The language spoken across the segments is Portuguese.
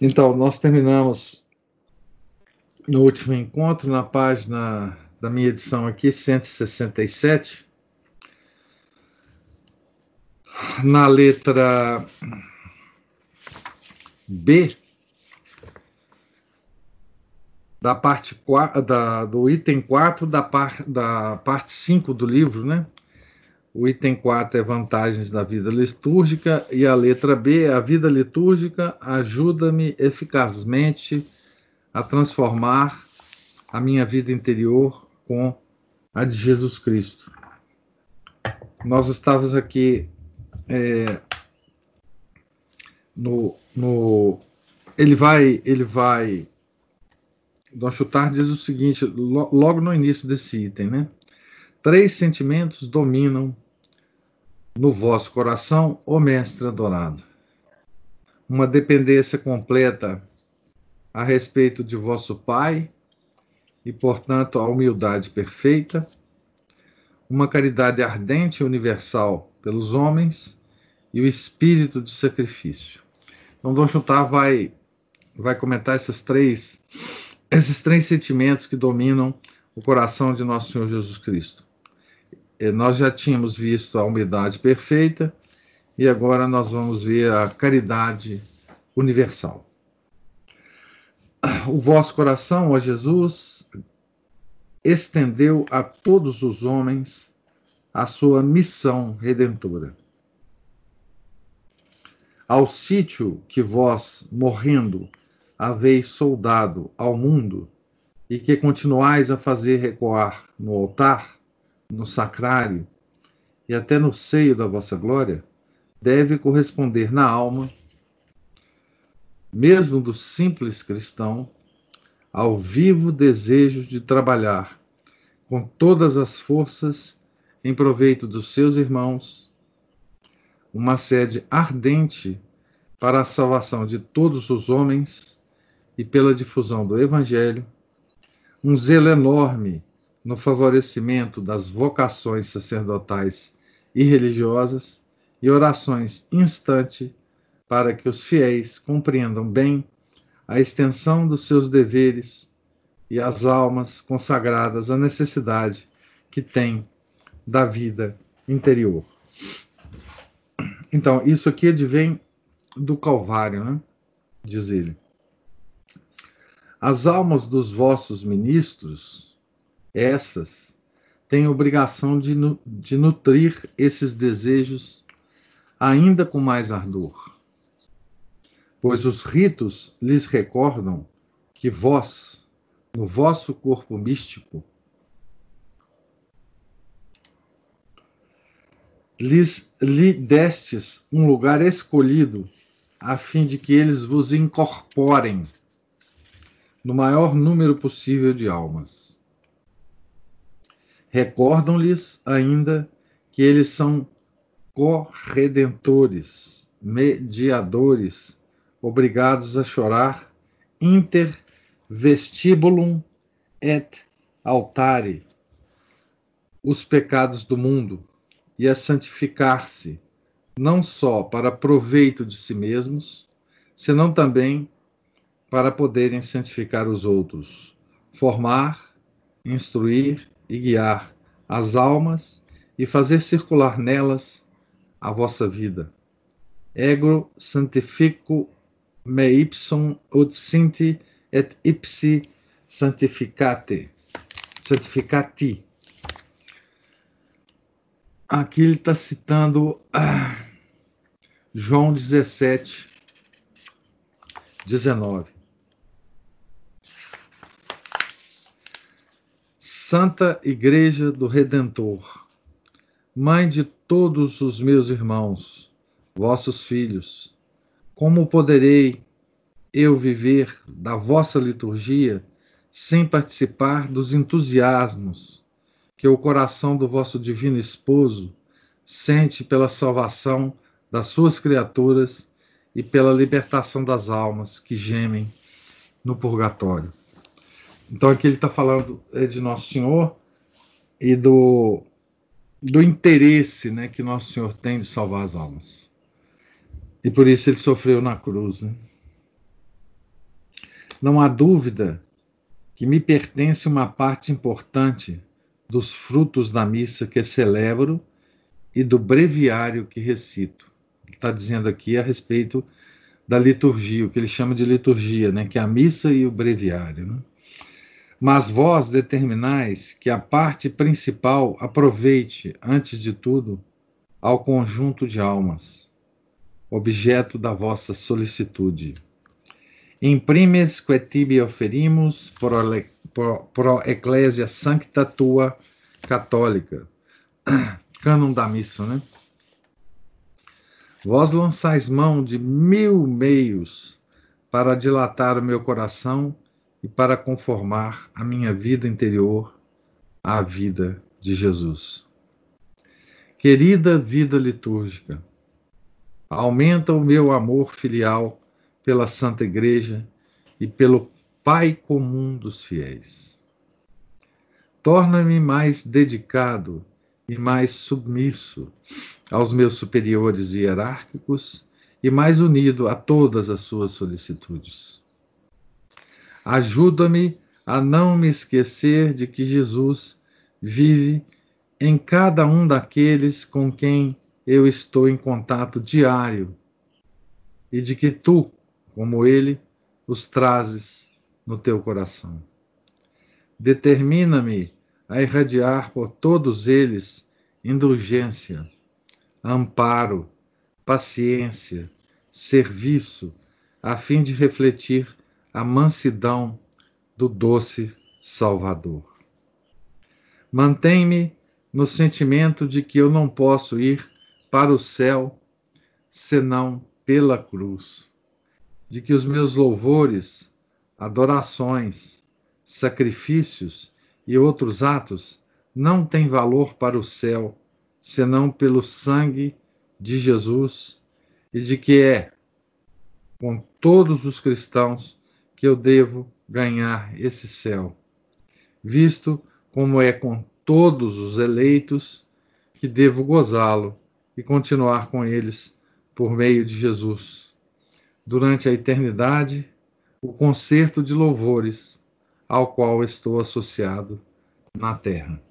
Então, nós terminamos no último encontro, na página da minha edição aqui, 167, na letra B, da parte 4, da, do item 4 da, par, da parte 5 do livro, né? O item 4 é vantagens da vida litúrgica e a letra B é a vida litúrgica ajuda-me eficazmente a transformar a minha vida interior com a de Jesus Cristo. Nós estávamos aqui é, no, no ele vai ele vai Dom Chutar diz o seguinte logo no início desse item, né? Três sentimentos dominam no vosso coração, ó Mestre adorado. Uma dependência completa a respeito de vosso Pai e, portanto, a humildade perfeita, uma caridade ardente e universal pelos homens e o espírito de sacrifício. Então, Dom Chutar vai, vai comentar esses três, esses três sentimentos que dominam o coração de nosso Senhor Jesus Cristo. É, nós já tínhamos visto a humildade perfeita e agora nós vamos ver a caridade universal. O vosso coração, ó Jesus, estendeu a todos os homens a sua missão redentora. Ao sítio que vós, morrendo, haveis soldado ao mundo e que continuais a fazer recuar no altar, no sacrário e até no seio da vossa glória, deve corresponder na alma, mesmo do simples cristão, ao vivo desejo de trabalhar com todas as forças em proveito dos seus irmãos, uma sede ardente para a salvação de todos os homens e pela difusão do Evangelho, um zelo enorme no favorecimento das vocações sacerdotais e religiosas e orações instante para que os fiéis compreendam bem a extensão dos seus deveres e as almas consagradas à necessidade que têm da vida interior. Então, isso aqui advém do Calvário, né? diz ele. As almas dos vossos ministros essas têm obrigação de, de nutrir esses desejos ainda com mais ardor. Pois os ritos lhes recordam que vós, no vosso corpo místico, lhes lhe destes um lugar escolhido a fim de que eles vos incorporem no maior número possível de almas. Recordam-lhes ainda que eles são corredentores, mediadores, obrigados a chorar inter vestibulum et altare os pecados do mundo e a santificar-se, não só para proveito de si mesmos, senão também para poderem santificar os outros, formar, instruir e guiar as almas e fazer circular nelas a vossa vida. Ego santifico me ipsum ut sinti et ipsi santificate. Santificati. Aqui ele está citando ah, João 17, 19. Santa Igreja do Redentor, Mãe de todos os meus irmãos, vossos filhos, como poderei eu viver da vossa liturgia sem participar dos entusiasmos que o coração do vosso divino esposo sente pela salvação das suas criaturas e pela libertação das almas que gemem no purgatório. Então aqui ele está falando é, de Nosso Senhor e do, do interesse né, que Nosso Senhor tem de salvar as almas. E por isso ele sofreu na cruz. Né? Não há dúvida que me pertence uma parte importante dos frutos da missa que celebro e do breviário que recito. Ele está dizendo aqui a respeito da liturgia, o que ele chama de liturgia, né, que é a missa e o breviário. Né? Mas vós determinais que a parte principal aproveite, antes de tudo, ao conjunto de almas, objeto da vossa solicitude. Imprimes que tibi pro, pro, pro ecclesia sancta tua católica. Cânon da missa, né? Vós lançais mão de mil meios para dilatar o meu coração e para conformar a minha vida interior à vida de Jesus. Querida vida litúrgica, aumenta o meu amor filial pela Santa Igreja e pelo Pai comum dos fiéis. Torna-me mais dedicado e mais submisso aos meus superiores hierárquicos e mais unido a todas as suas solicitudes. Ajuda-me a não me esquecer de que Jesus vive em cada um daqueles com quem eu estou em contato diário e de que tu, como ele, os trazes no teu coração. Determina-me a irradiar por todos eles indulgência, amparo, paciência, serviço, a fim de refletir a mansidão do doce Salvador. Mantém-me no sentimento de que eu não posso ir para o céu senão pela cruz, de que os meus louvores, adorações, sacrifícios e outros atos não têm valor para o céu senão pelo sangue de Jesus e de que é com todos os cristãos que eu devo ganhar esse céu, visto como é com todos os eleitos que devo gozá-lo e continuar com eles por meio de Jesus. Durante a eternidade, o concerto de louvores ao qual estou associado na terra.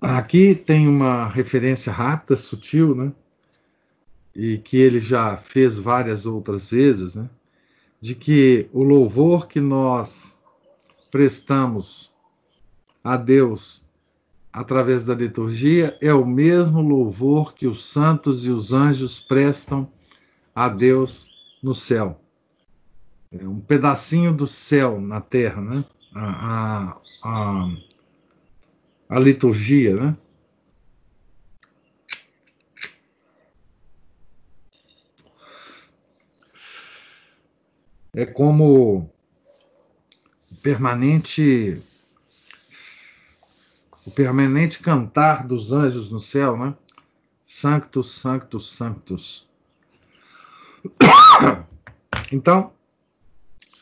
Aqui tem uma referência rápida, sutil, né? E que ele já fez várias outras vezes, né? de que o louvor que nós prestamos a Deus através da liturgia é o mesmo louvor que os santos e os anjos prestam a Deus no céu. É um pedacinho do céu na terra, né? A, a, a, a liturgia, né? É como o permanente o permanente cantar dos anjos no céu, né? Sanctus, sanctus, sanctus. Então,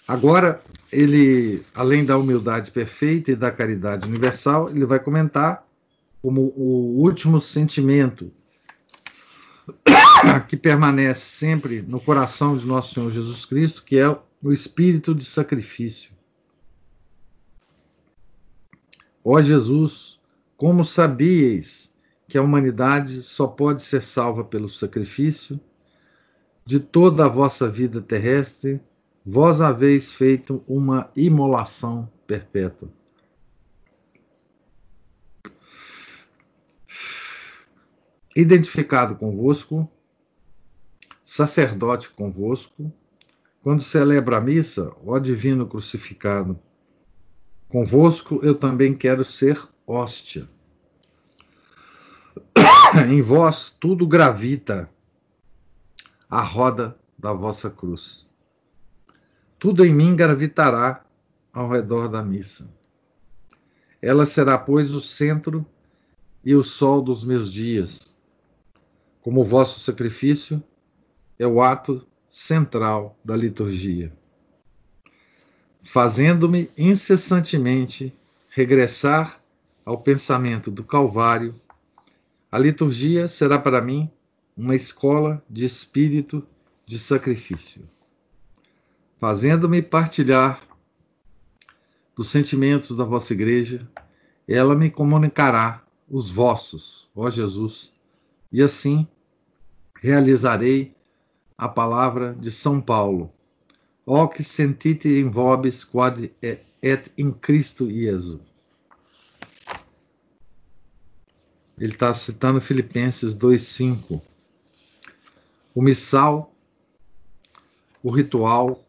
agora ele, além da humildade perfeita e da caridade universal, ele vai comentar como o último sentimento que permanece sempre no coração de nosso Senhor Jesus Cristo, que é o espírito de sacrifício. Ó Jesus, como sabíeis que a humanidade só pode ser salva pelo sacrifício? De toda a vossa vida terrestre, vós haveis feito uma imolação perpétua. Identificado convosco, sacerdote convosco, quando celebro a missa, ó divino crucificado, convosco eu também quero ser hóstia. em vós tudo gravita, a roda da vossa cruz. Tudo em mim gravitará ao redor da missa. Ela será, pois, o centro e o sol dos meus dias. Como o vosso sacrifício é o ato central da liturgia, fazendo-me incessantemente regressar ao pensamento do Calvário, a liturgia será para mim uma escola de espírito de sacrifício, fazendo-me partilhar dos sentimentos da vossa igreja, ela me comunicará os vossos, ó Jesus, e assim realizarei a palavra de São Paulo. Que sentite in vobis quod et in Cristo Jesus. Ele está citando Filipenses 2,5. O missal, o ritual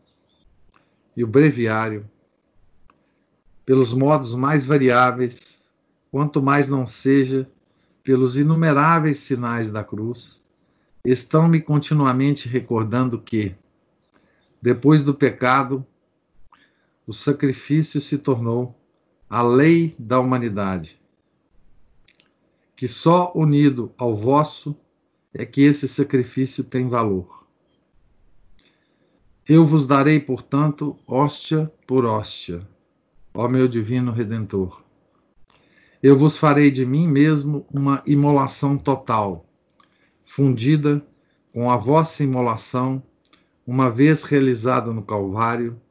e o breviário, pelos modos mais variáveis, quanto mais não seja pelos inumeráveis sinais da cruz, estão me continuamente recordando que, depois do pecado, o sacrifício se tornou a lei da humanidade, que só unido ao vosso é que esse sacrifício tem valor. Eu vos darei, portanto, hóstia por hóstia, ó meu divino redentor. Eu vos farei de mim mesmo uma imolação total fundida com a vossa imolação, uma vez realizada no Calvário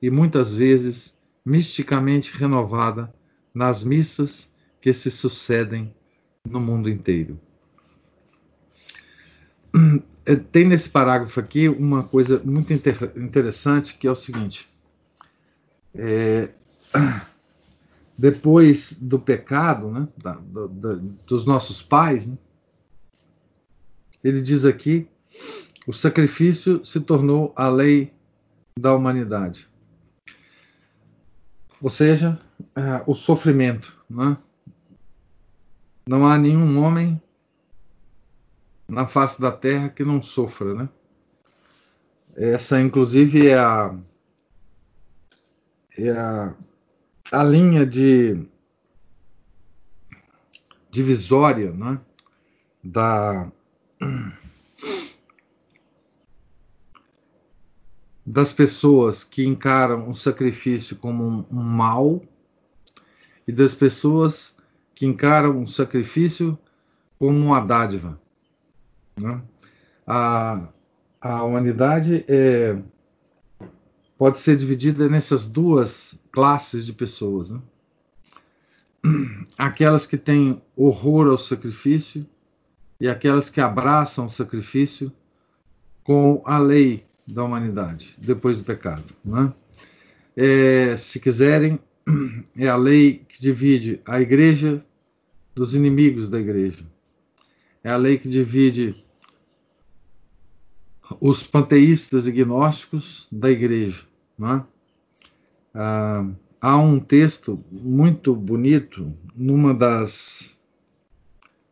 e muitas vezes misticamente renovada nas missas que se sucedem no mundo inteiro. Eh, tem nesse parágrafo aqui uma coisa muito inter interessante que é o seguinte: é, depois do pecado, né, da, da, dos nossos pais, né, ele diz aqui: o sacrifício se tornou a lei da humanidade. Ou seja, é, o sofrimento. Né? Não há nenhum homem na face da terra que não sofra. Né? Essa, inclusive, é a, é a, a linha de divisória né? da das pessoas que encaram o sacrifício como um, mal e das pessoas que encaram o sacrifício como uma dádiva. Né? A, a humanidade é, pode ser dividida nessas duas classes de pessoas. Né? Aquelas que têm horror ao sacrifício e aquelas que abraçam o sacrifício com a lei da humanidade, depois do pecado. Né? É, se quiserem, é a lei que divide a igreja dos inimigos da igreja. É a lei que divide os panteístas e gnósticos da igreja. Né? Ah, há um texto muito bonito numa das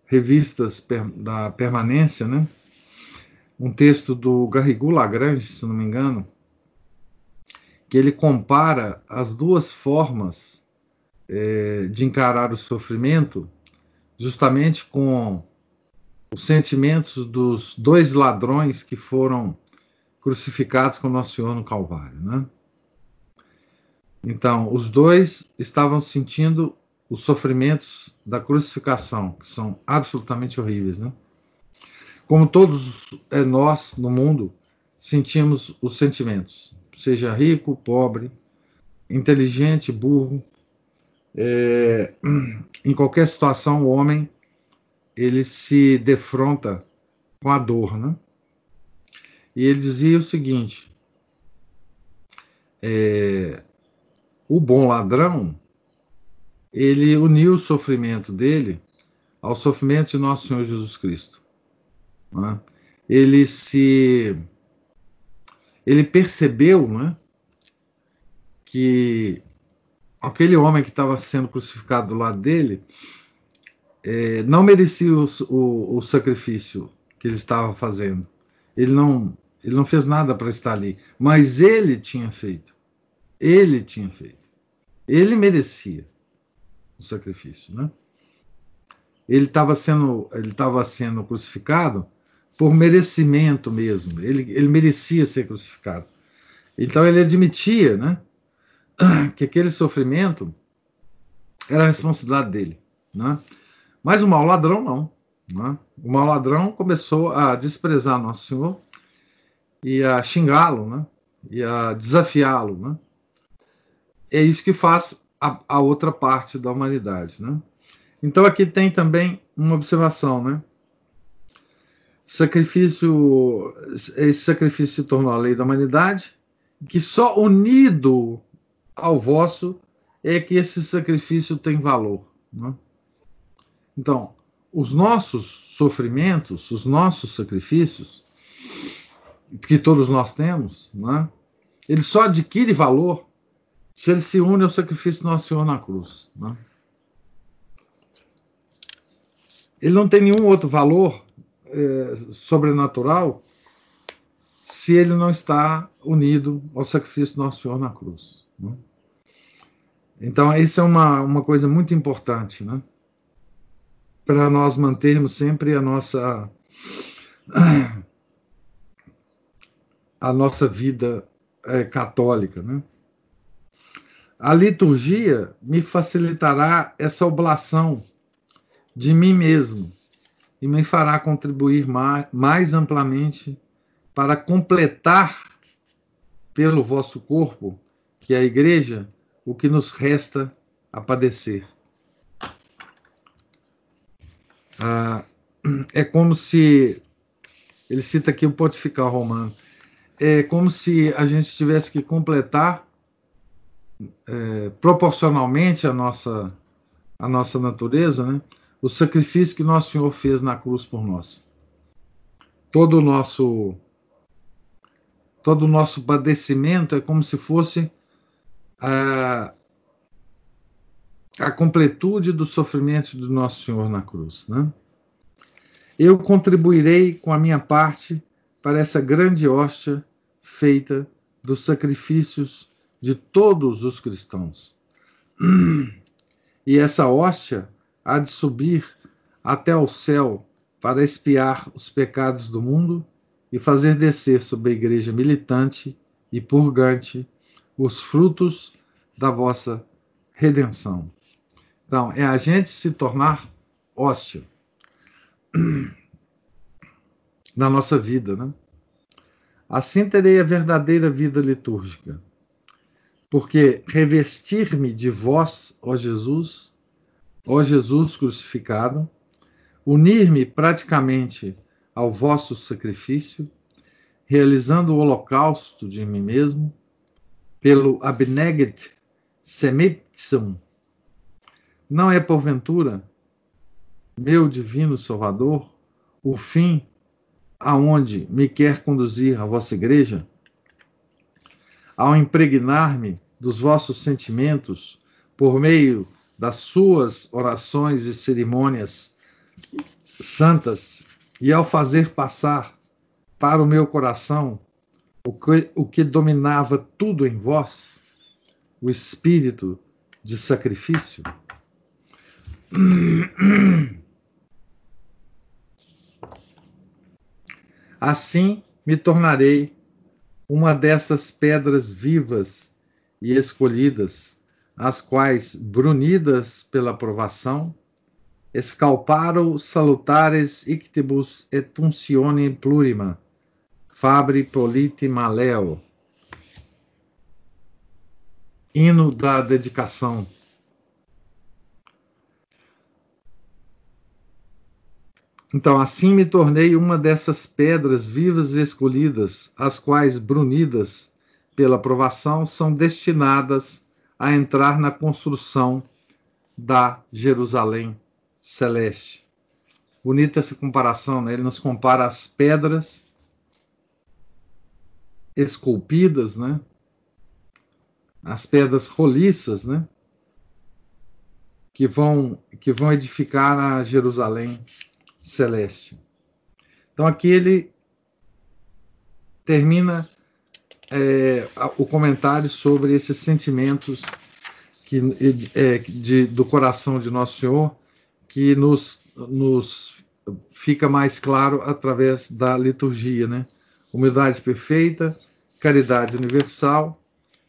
revistas da permanência, né? Um texto do Garrigou Lagrange, se não me engano, que ele compara as duas formas é, de encarar o sofrimento, justamente com os sentimentos dos dois ladrões que foram crucificados com Nosso Senhor no Calvário, né? Então, os dois estavam sentindo os sofrimentos da crucificação, que são absolutamente horríveis, né? Como todos é, nós no mundo sentimos os sentimentos, seja rico, pobre, inteligente, burro, é, em qualquer situação o homem ele se defronta com a dor, né? E ele dizia o seguinte: é, o bom ladrão ele uniu o sofrimento dele ao sofrimento de nosso Senhor Jesus Cristo. Né? Ele se. Ele percebeu né, que aquele homem que estava sendo crucificado do lado dele é, não merecia o, o, o sacrifício que ele estava fazendo. Ele não, Ele não fez nada para estar ali, mas ele tinha feito. Ele tinha feito. Ele merecia o sacrifício, né? Ele estava sendo, ele estava sendo crucificado por merecimento mesmo. Ele, ele merecia ser crucificado. Então ele admitia, né, que aquele sofrimento era a responsabilidade dele, né? Mas o mau ladrão não, né? O mau ladrão começou a desprezar nosso Senhor e a xingá-lo, né? E a desafiá-lo, né? É isso que faz a, a outra parte da humanidade, né? Então aqui tem também uma observação, né? Sacrifício, esse sacrifício se tornou a lei da humanidade, que só unido ao vosso é que esse sacrifício tem valor. Né? Então, os nossos sofrimentos, os nossos sacrifícios, que todos nós temos, né? ele só adquire valor se ele se une ao sacrifício do Nosso Senhor na cruz. Né? Ele não tem nenhum outro valor é, sobrenatural se ele não está unido ao sacrifício do Nosso Senhor na cruz. Né? Então, isso é uma, uma coisa muito importante, né? Para nós mantermos sempre a nossa a nossa vida é, católica, né? A liturgia me facilitará essa oblação de mim mesmo e me fará contribuir mais, amplamente para completar pelo vosso corpo, que é a igreja, o que nos resta a padecer. Ah, é como se, ele cita aqui o pontifical romano, é como se a gente tivesse que completar é, proporcionalmente a nossa, a nossa natureza, né? o sacrifício que nosso Senhor fez na cruz por nós. Todo o nosso todo o nosso padecimento é como se fosse a, a completude do sofrimento do nosso Senhor na cruz, né? Eu contribuirei com a minha parte para essa grande hóstia feita dos sacrifícios de todos os cristãos. E essa hóstia há de subir até ao céu para espiar os pecados do mundo e fazer descer sobre a igreja militante e purgante os frutos da vossa redenção. Então, é a gente se tornar hóstia na nossa vida, né? Assim terei a verdadeira vida litúrgica, porque revestir-me de vós, ó Jesus, ó Jesus crucificado, unir-me praticamente ao vosso sacrifício, realizando o holocausto de mim mesmo, pelo abneget semipsum, não é porventura, meu divino Salvador, o fim aonde me quer conduzir a vossa igreja? Ao impregnar-me dos vossos sentimentos por meio das suas orações e cerimônias santas, e ao fazer passar para o meu coração o que, o que dominava tudo em vós, o espírito de sacrifício. Assim me tornarei uma dessas pedras vivas e escolhidas as quais, brunidas pela provação, escalparo salutares ictibus et uncione plurima, fabri polite maleo. Hino da dedicação. Então, assim me tornei uma dessas pedras vivas e escolhidas, as quais, brunidas pela provação, são destinadas a entrar na construção da Jerusalém celeste. Bonita essa comparação, né? Ele nos compara as pedras esculpidas, né? As pedras roliças, né? Que vão que vão edificar a Jerusalém celeste. Então aqui ele termina é, o comentário sobre esses sentimentos que, é, de, do coração de Nosso Senhor, que nos, nos fica mais claro através da liturgia, né? Humildade perfeita, caridade universal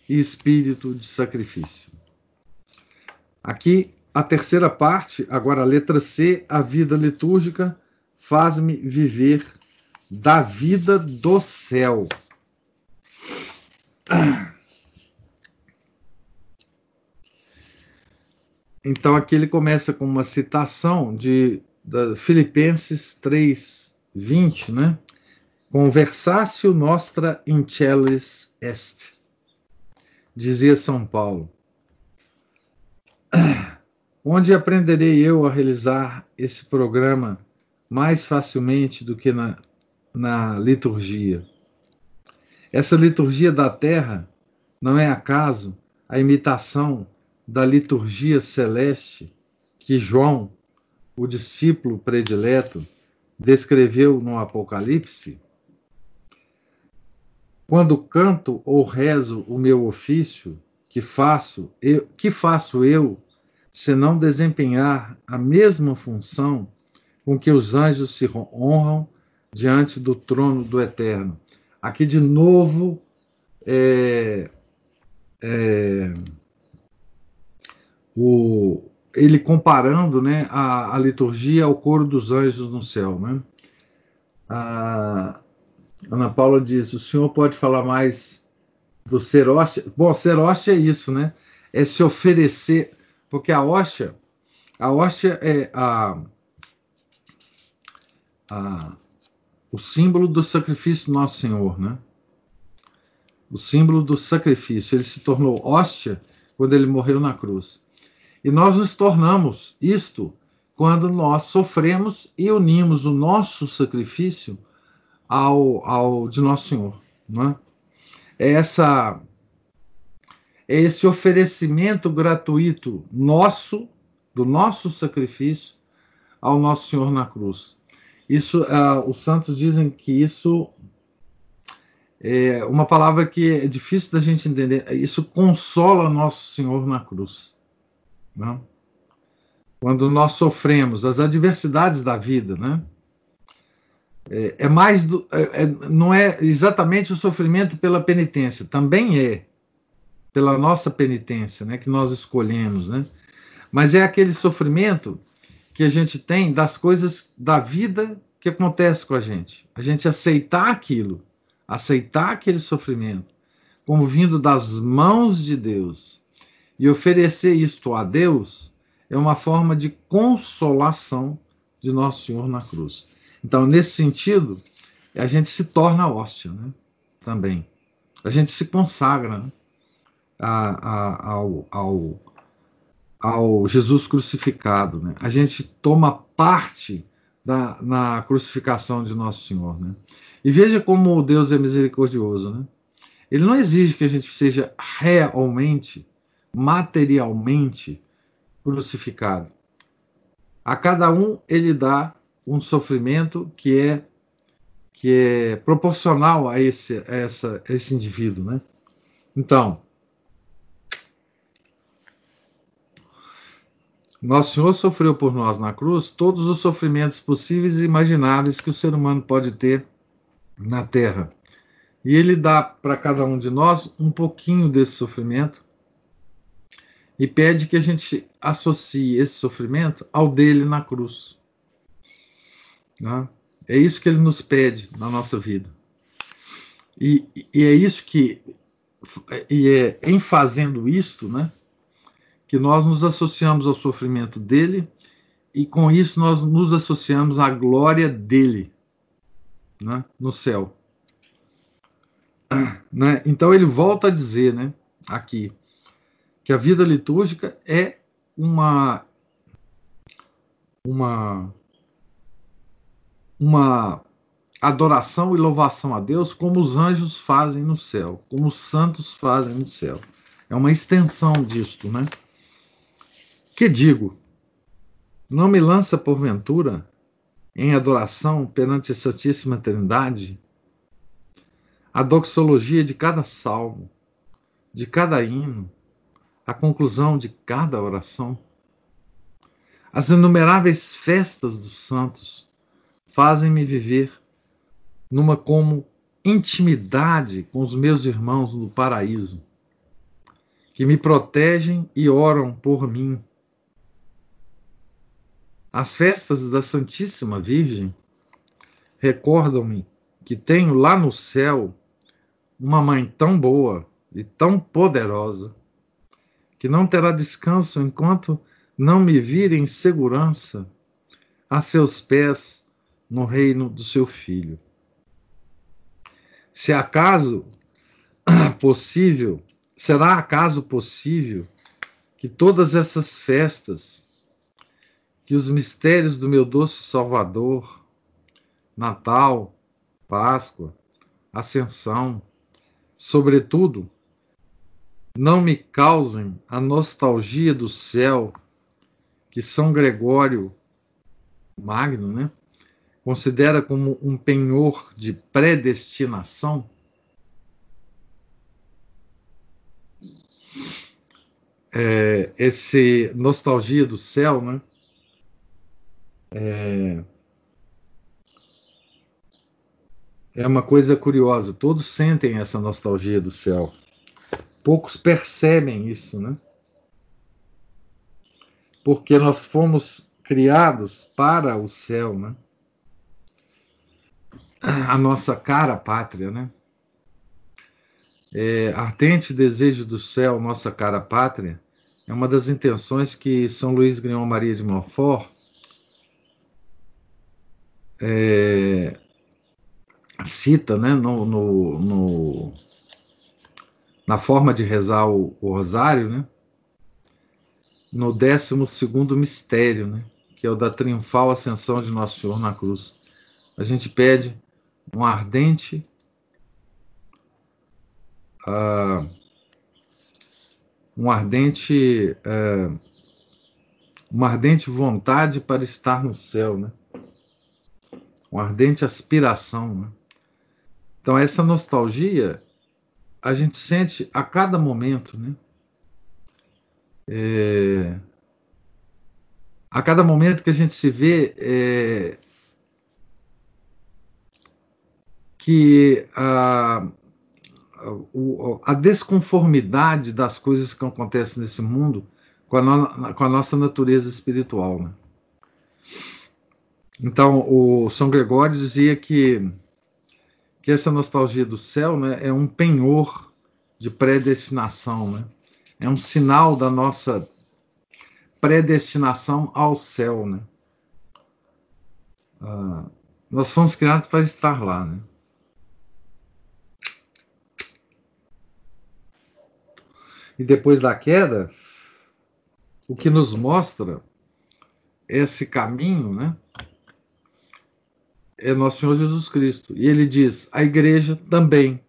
e espírito de sacrifício. Aqui a terceira parte, agora a letra C, a vida litúrgica faz-me viver da vida do céu. Então aqui ele começa com uma citação de da Filipenses 3, 20, né? Conversatio nostra in celis est, dizia São Paulo. Onde aprenderei eu a realizar esse programa mais facilmente do que na, na liturgia? Essa liturgia da terra não é acaso a imitação da liturgia celeste que João, o discípulo predileto, descreveu no Apocalipse? Quando canto ou rezo o meu ofício, que faço eu, que faço eu, se não desempenhar a mesma função com que os anjos se honram diante do trono do Eterno? Aqui de novo é, é, o, ele comparando né, a, a, liturgia ao coro dos anjos no céu. Né? A Ana Paula diz: o senhor pode falar mais do ser hóstia? Bom, ser hóstia é isso, né? É se oferecer, porque a hóstia, a hóstia é a, a o símbolo do sacrifício do Nosso Senhor, né? O símbolo do sacrifício. Ele se tornou hóstia quando ele morreu na cruz. E nós nos tornamos isto quando nós sofremos e unimos o nosso sacrifício ao, ao de Nosso Senhor. Não é? é essa, esse oferecimento gratuito nosso, do nosso sacrifício, ao Nosso Senhor na cruz. Isso, uh, os santos dizem que isso é uma palavra que é difícil da gente entender. Isso consola Nosso Senhor na cruz. Não? Quando nós sofremos as adversidades da vida, né? É, é mais do, é, é, não é exatamente o sofrimento pela penitência, também é pela nossa penitência, né, que nós escolhemos, né? Mas é aquele sofrimento que a gente tem das coisas da vida que acontece com a gente. A gente aceitar aquilo, aceitar aquele sofrimento como vindo das mãos de Deus e oferecer isto a Deus é uma forma de consolação de Nosso Senhor na cruz. Então, nesse sentido, a gente se torna hóstia, né? Também. A gente se consagra né? A, a, ao, ao, ao Jesus crucificado. Né? A gente toma parte da, na crucificação de Nosso Senhor. Né? E veja como Deus é misericordioso. Né? Ele não exige que a gente seja realmente, materialmente crucificado. A cada um ele dá um sofrimento que é que é proporcional a esse, a essa, esse indivíduo, né? Então, Nosso Senhor sofreu por nós na cruz todos os sofrimentos possíveis e imagináveis que o ser humano pode ter na Terra. E Ele dá para cada um de nós um pouquinho desse sofrimento e pede que a gente associe esse sofrimento ao dele na cruz. Né? É isso que Ele nos pede na nossa vida. E, e é isso que, e é em fazendo isto, né? Que nós nos associamos ao sofrimento dele e com isso nós nos associamos à glória dele né, no céu. Né? Então ele volta a dizer né, aqui que a vida litúrgica é uma, uma, uma adoração e louvação a Deus como os anjos fazem no céu, como os santos fazem no céu. É uma extensão disto, né? Que digo? Não me lança porventura em adoração perante a Santíssima Trindade? a doxologia de cada salmo, de cada hino, a conclusão de cada oração. As inumeráveis festas dos santos fazem-me viver numa como intimidade com os meus irmãos no paraíso, que me protegem e oram por mim. As festas da Santíssima Virgem recordam-me que tenho lá no céu uma mãe tão boa e tão poderosa que não terá descanso enquanto não me vir em segurança a seus pés no reino do seu filho. Se acaso possível, será acaso possível que todas essas festas, que os mistérios do meu doce Salvador, Natal, Páscoa, Ascensão, sobretudo, não me causem a nostalgia do céu que São Gregório Magno, né, considera como um penhor de predestinação? É, esse nostalgia do céu, né? É, é uma coisa curiosa. Todos sentem essa nostalgia do céu. Poucos percebem isso, né? Porque nós fomos criados para o céu, né? a nossa cara pátria, né? É, ardente desejo do céu, nossa cara pátria, é uma das intenções que São Luís Grignon Maria de Montfort é, cita né, no, no, no, na forma de rezar o, o rosário, né, no 12 mistério, né, que é o da triunfal ascensão de Nosso Senhor na cruz. A gente pede um ardente uh, um ardente uh, uma ardente vontade para estar no céu, né? Uma ardente aspiração, né? Então essa nostalgia a gente sente a cada momento, né? É, a cada momento que a gente se vê é, que a, a, desconformidade das coisas que acontecem nesse mundo com a, no, com a nossa natureza espiritual. Né? Então, o São Gregório dizia que, que essa nostalgia do céu né, é um penhor de predestinação, né? é um sinal da nossa predestinação ao céu. Né? Ah, nós fomos criados para estar lá. Né? e depois da queda, o que nos mostra esse caminho, né? É nosso Senhor Jesus Cristo. E ele diz: a igreja também.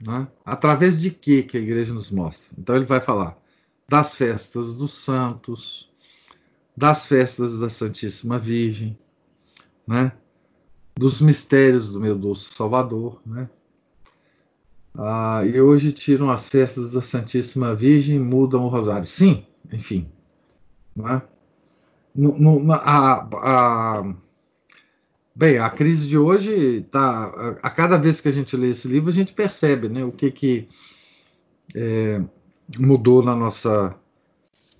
Né? Através de que que a igreja nos mostra? Então ele vai falar das festas dos santos, das festas da Santíssima Virgem, né? dos mistérios do meu doce Salvador, né? Ah, e hoje tiram as festas da Santíssima Virgem e mudam o rosário. Sim, enfim. Não é? No, no, a, a, bem, a crise de hoje está. A, a, cada vez que a gente lê esse livro, a gente percebe né, o que, que é, mudou na nossa,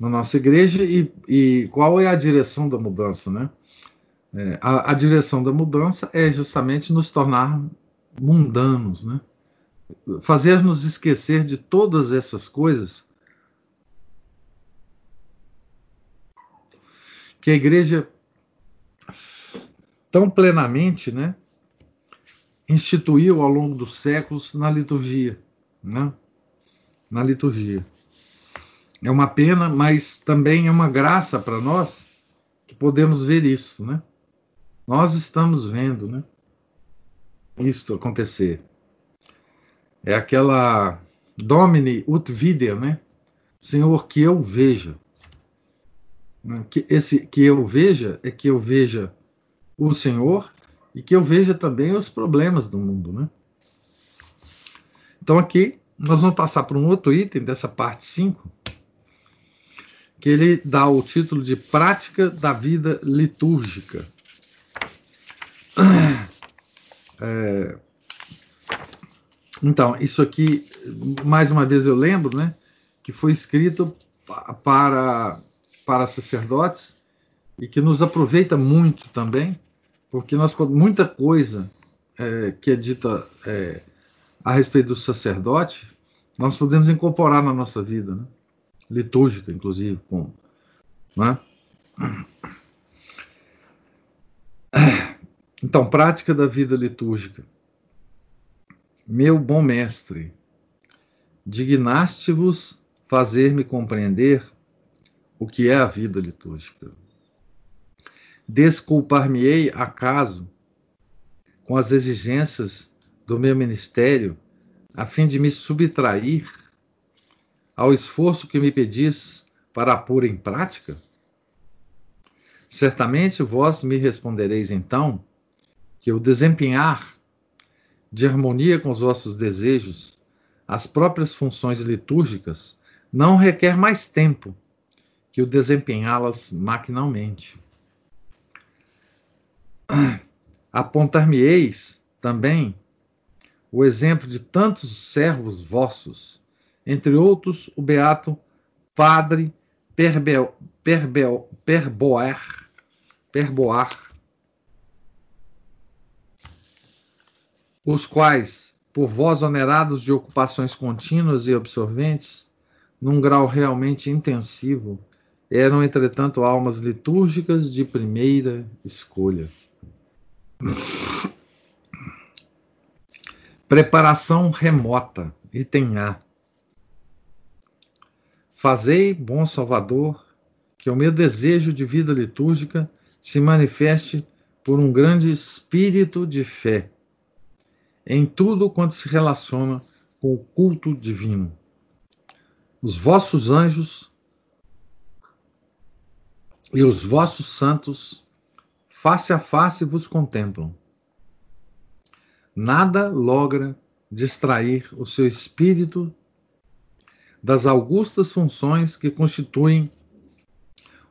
na nossa igreja e, e qual é a direção da mudança. Né? É, a, a direção da mudança é justamente nos tornar mundanos, né? fazer-nos esquecer de todas essas coisas que a igreja tão plenamente, né, instituiu ao longo dos séculos na liturgia, né? Na liturgia. É uma pena, mas também é uma graça para nós que podemos ver isso, né? Nós estamos vendo, né? Isso acontecer. É aquela Domini ut videre, né? Senhor, que eu veja. Né? Que, esse que eu veja é que eu veja o Senhor e que eu veja também os problemas do mundo, né? Então aqui nós vamos passar para um outro item dessa parte 5, que ele dá o título de Prática da Vida Litúrgica. É, então, isso aqui, mais uma vez eu lembro, né, que foi escrito para, para sacerdotes e que nos aproveita muito também, porque nós muita coisa é, que é dita é, a respeito do sacerdote, nós podemos incorporar na nossa vida, né? litúrgica, inclusive, com, né? Então, prática da vida litúrgica. Meu bom mestre, dignaste-vos fazer-me compreender o que é a vida litúrgica. Desculpar-me-ei, acaso, com as exigências do meu ministério, a fim de me subtrair ao esforço que me pedis para a pôr em prática? Certamente vós me respondereis então que o desempenhar de harmonia com os vossos desejos as próprias funções litúrgicas não requer mais tempo que o desempenhá-las maquinalmente. Apontar-me-eis também o exemplo de tantos servos vossos, entre outros o beato Padre Perbel, Perbel, Perboar, Perboar, os quais, por vós onerados de ocupações contínuas e absorventes, num grau realmente intensivo, eram, entretanto, almas litúrgicas de primeira escolha. Preparação remota, item A. Fazei, bom Salvador, que o meu desejo de vida litúrgica se manifeste por um grande espírito de fé em tudo quanto se relaciona com o culto divino. Os vossos anjos e os vossos santos face a face vos contemplam. Nada logra distrair o seu espírito das augustas funções que constituem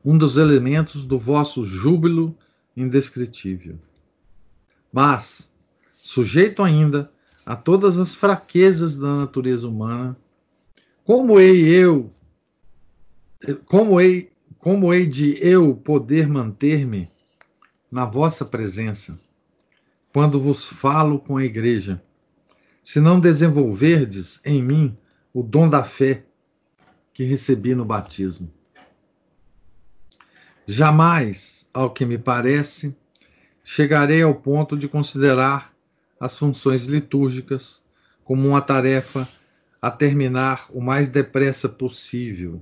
um dos elementos do vosso júbilo indescritível. Mas, sujeito ainda a todas as fraquezas da natureza humana, como hei eu, como hei, como hei de eu poder manter-me na vossa presença, quando vos falo com a igreja, se não desenvolverdes em mim o dom da fé que recebi no batismo. Jamais, ao que me parece, chegarei ao ponto de considerar as funções litúrgicas como uma tarefa a terminar o mais depressa possível,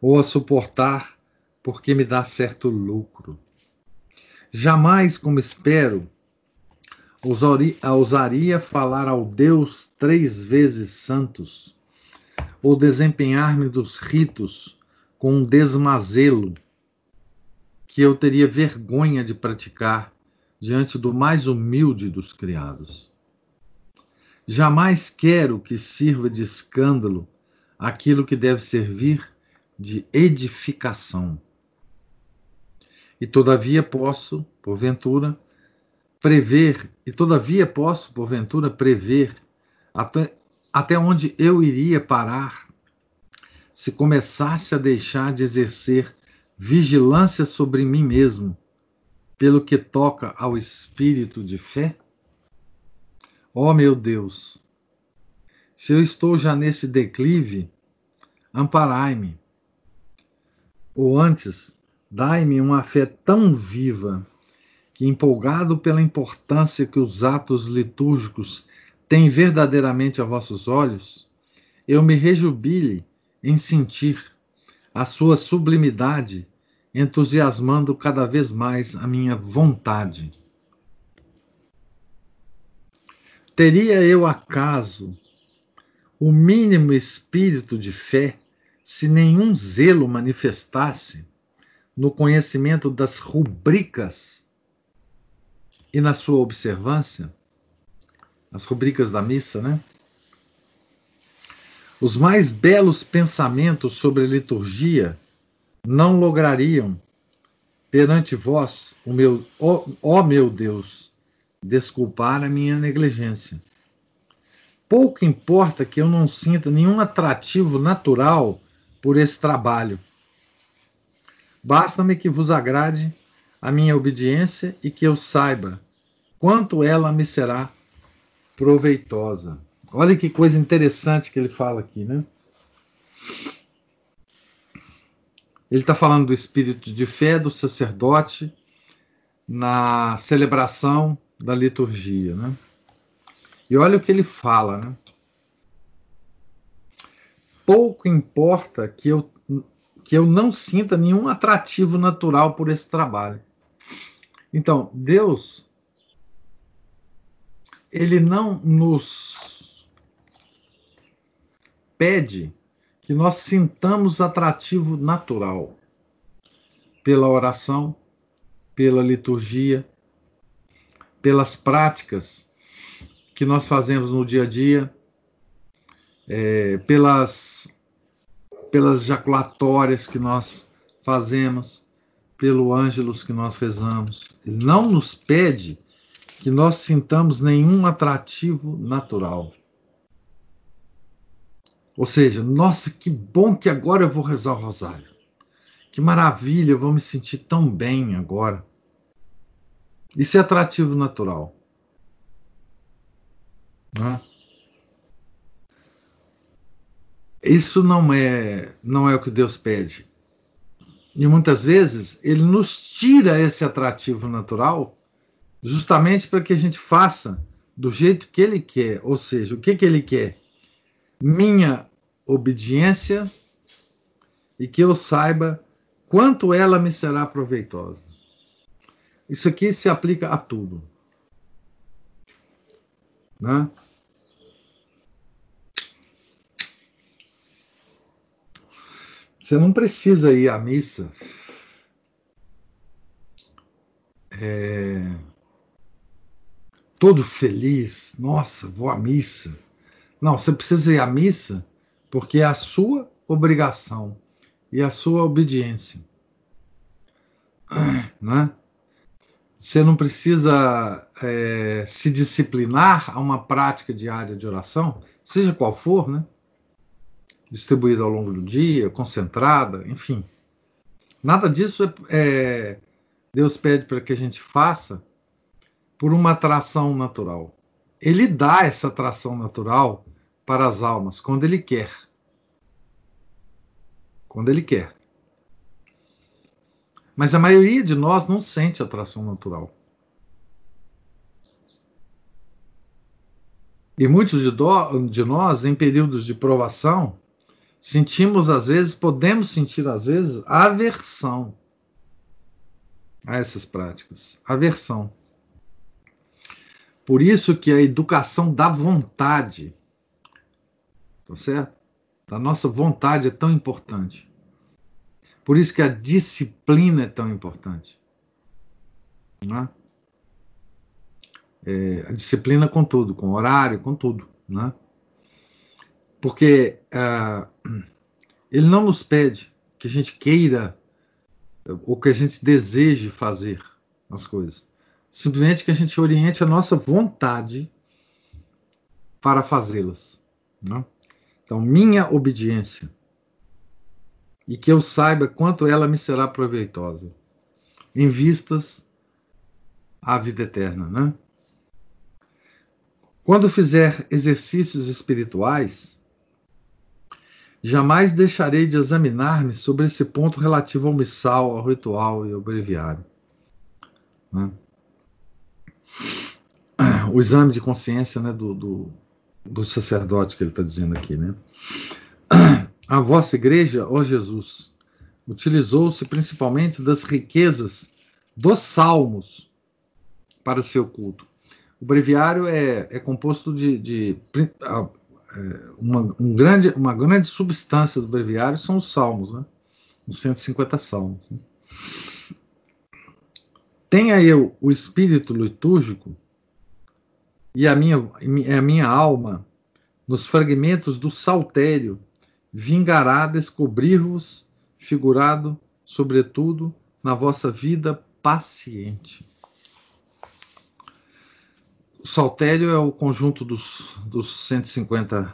ou a suportar porque me dá certo lucro. Jamais, como espero, ousaria falar ao Deus três vezes santos, ou desempenhar-me dos ritos com um desmazelo que eu teria vergonha de praticar diante do mais humilde dos criados. Jamais quero que sirva de escândalo aquilo que deve servir de edificação e todavia posso, porventura, prever, e todavia posso, porventura, prever até, até onde eu iria parar se começasse a deixar de exercer vigilância sobre mim mesmo, pelo que toca ao espírito de fé? Ó oh, meu Deus, se eu estou já nesse declive, amparai-me. Ou antes, Dai-me uma fé tão viva que, empolgado pela importância que os atos litúrgicos têm verdadeiramente a vossos olhos, eu me rejubile em sentir a sua sublimidade, entusiasmando cada vez mais a minha vontade. Teria eu acaso o mínimo espírito de fé se nenhum zelo manifestasse no conhecimento das rubricas e na sua observância, as rubricas da missa, né? Os mais belos pensamentos sobre liturgia não lograriam perante vós, o meu, ó, ó meu Deus, desculpar a minha negligência. Pouco importa que eu não sinta nenhum atrativo natural por esse trabalho. Basta-me que vos agrade a minha obediência e que eu saiba quanto ela me será proveitosa. Olha que coisa interessante que ele fala aqui, né? Ele está falando do espírito de fé do sacerdote na celebração da liturgia, né? E olha o que ele fala, né? Pouco importa que eu, que eu não sinta nenhum atrativo natural por esse trabalho. Então, Deus, ele não nos pede que nós sintamos atrativo natural pela oração, pela liturgia, pelas práticas que nós fazemos no dia a dia, é, pelas, pelas jaculatórias que nós fazemos, pelo ângelos que nós rezamos. Ele não nos pede que nós sintamos nenhum atrativo natural. Ou seja, nossa, que bom que agora eu vou rezar o rosário. Que maravilha, eu vou me sentir tão bem agora. Isso é atrativo natural. Né? Isso não é, não é o que Deus pede. E muitas vezes ele nos tira esse atrativo natural justamente para que a gente faça do jeito que ele quer. Ou seja, o que, que ele quer? Minha obediência e que eu saiba quanto ela me será proveitosa. Isso aqui se aplica a tudo. Né? Você não precisa ir à missa é, todo feliz. Nossa, vou à missa. Não, você precisa ir à missa porque é a sua obrigação e a sua obediência. Né? Você não precisa é, se disciplinar a uma prática diária de oração, seja qual for, né? Distribuída ao longo do dia, concentrada, enfim. Nada disso é, é Deus pede para que a gente faça por uma atração natural. Ele dá essa atração natural para as almas quando ele quer. Quando ele quer. Mas a maioria de nós não sente atração natural. E muitos de, do, de nós, em períodos de provação, sentimos às vezes, podemos sentir às vezes, aversão a essas práticas. Aversão. Por isso que a educação da vontade, tá certo? Da nossa vontade é tão importante. Por isso que a disciplina é tão importante. Né? É, a disciplina com tudo, com horário, com tudo. Né? Porque uh, ele não nos pede que a gente queira ou que a gente deseje fazer as coisas. Simplesmente que a gente oriente a nossa vontade para fazê-las. Né? Então, minha obediência e que eu saiba quanto ela me será proveitosa, em vistas à vida eterna, né? Quando fizer exercícios espirituais, jamais deixarei de examinar-me sobre esse ponto relativo ao missal, ao ritual e ao breviário. Né? O exame de consciência né, do, do, do sacerdote que ele está dizendo aqui, né? A vossa igreja, ó Jesus, utilizou-se principalmente das riquezas dos salmos para seu culto. O breviário é, é composto de, de é, uma, um grande, uma grande substância do breviário são os salmos, né? Os 150 salmos. Né? Tenha eu o espírito litúrgico e a minha, a minha alma nos fragmentos do saltério, vingará descobrir-vos, figurado, sobretudo, na vossa vida paciente. O saltério é o conjunto dos, dos 150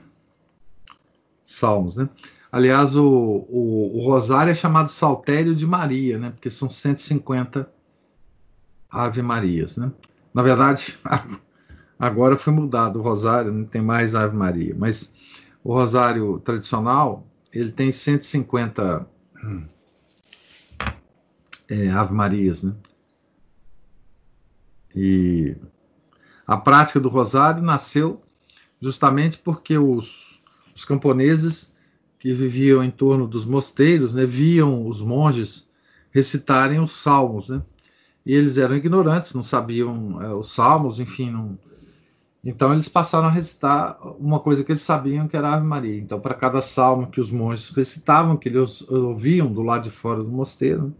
salmos, né? Aliás, o, o, o, rosário é chamado saltério de Maria, né? Porque são 150 Ave Marias, né? Na verdade, agora foi mudado o rosário, não tem mais Ave Maria, mas o rosário tradicional, ele tem 150 é, Ave Marias, né? E a prática do rosário nasceu justamente porque os, os camponeses que viviam em torno dos mosteiros né, viam os monges recitarem os salmos, né? E eles eram ignorantes, não sabiam é, os salmos, enfim, não... Então eles passaram a recitar uma coisa que eles sabiam que era a Ave Maria. Então, para cada salmo que os monges recitavam, que eles ouviam do lado de fora do mosteiro,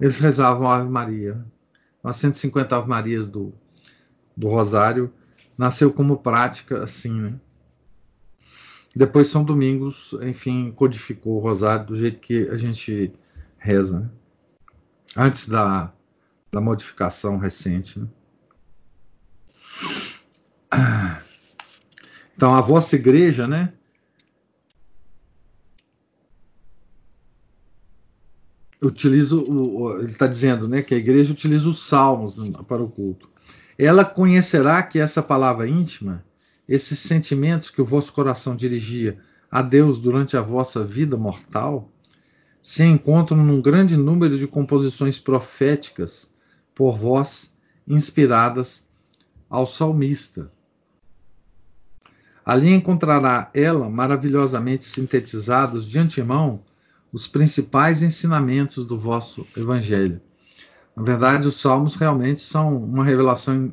eles rezavam Ave Maria. As 150 Ave Marias do, do Rosário nasceu como prática assim, né? Depois São Domingos, enfim, codificou o Rosário do jeito que a gente reza, né? antes da, da modificação recente. Né? Então, a vossa igreja, né? Utiliza o, ele está dizendo, né, que a igreja utiliza os salmos para o culto. Ela conhecerá que essa palavra íntima esses sentimentos que o vosso coração dirigia a Deus durante a vossa vida mortal se encontram num grande número de composições proféticas por vós inspiradas ao salmista. Ali encontrará ela maravilhosamente sintetizados de antemão os principais ensinamentos do vosso evangelho. Na verdade, os salmos realmente são uma revelação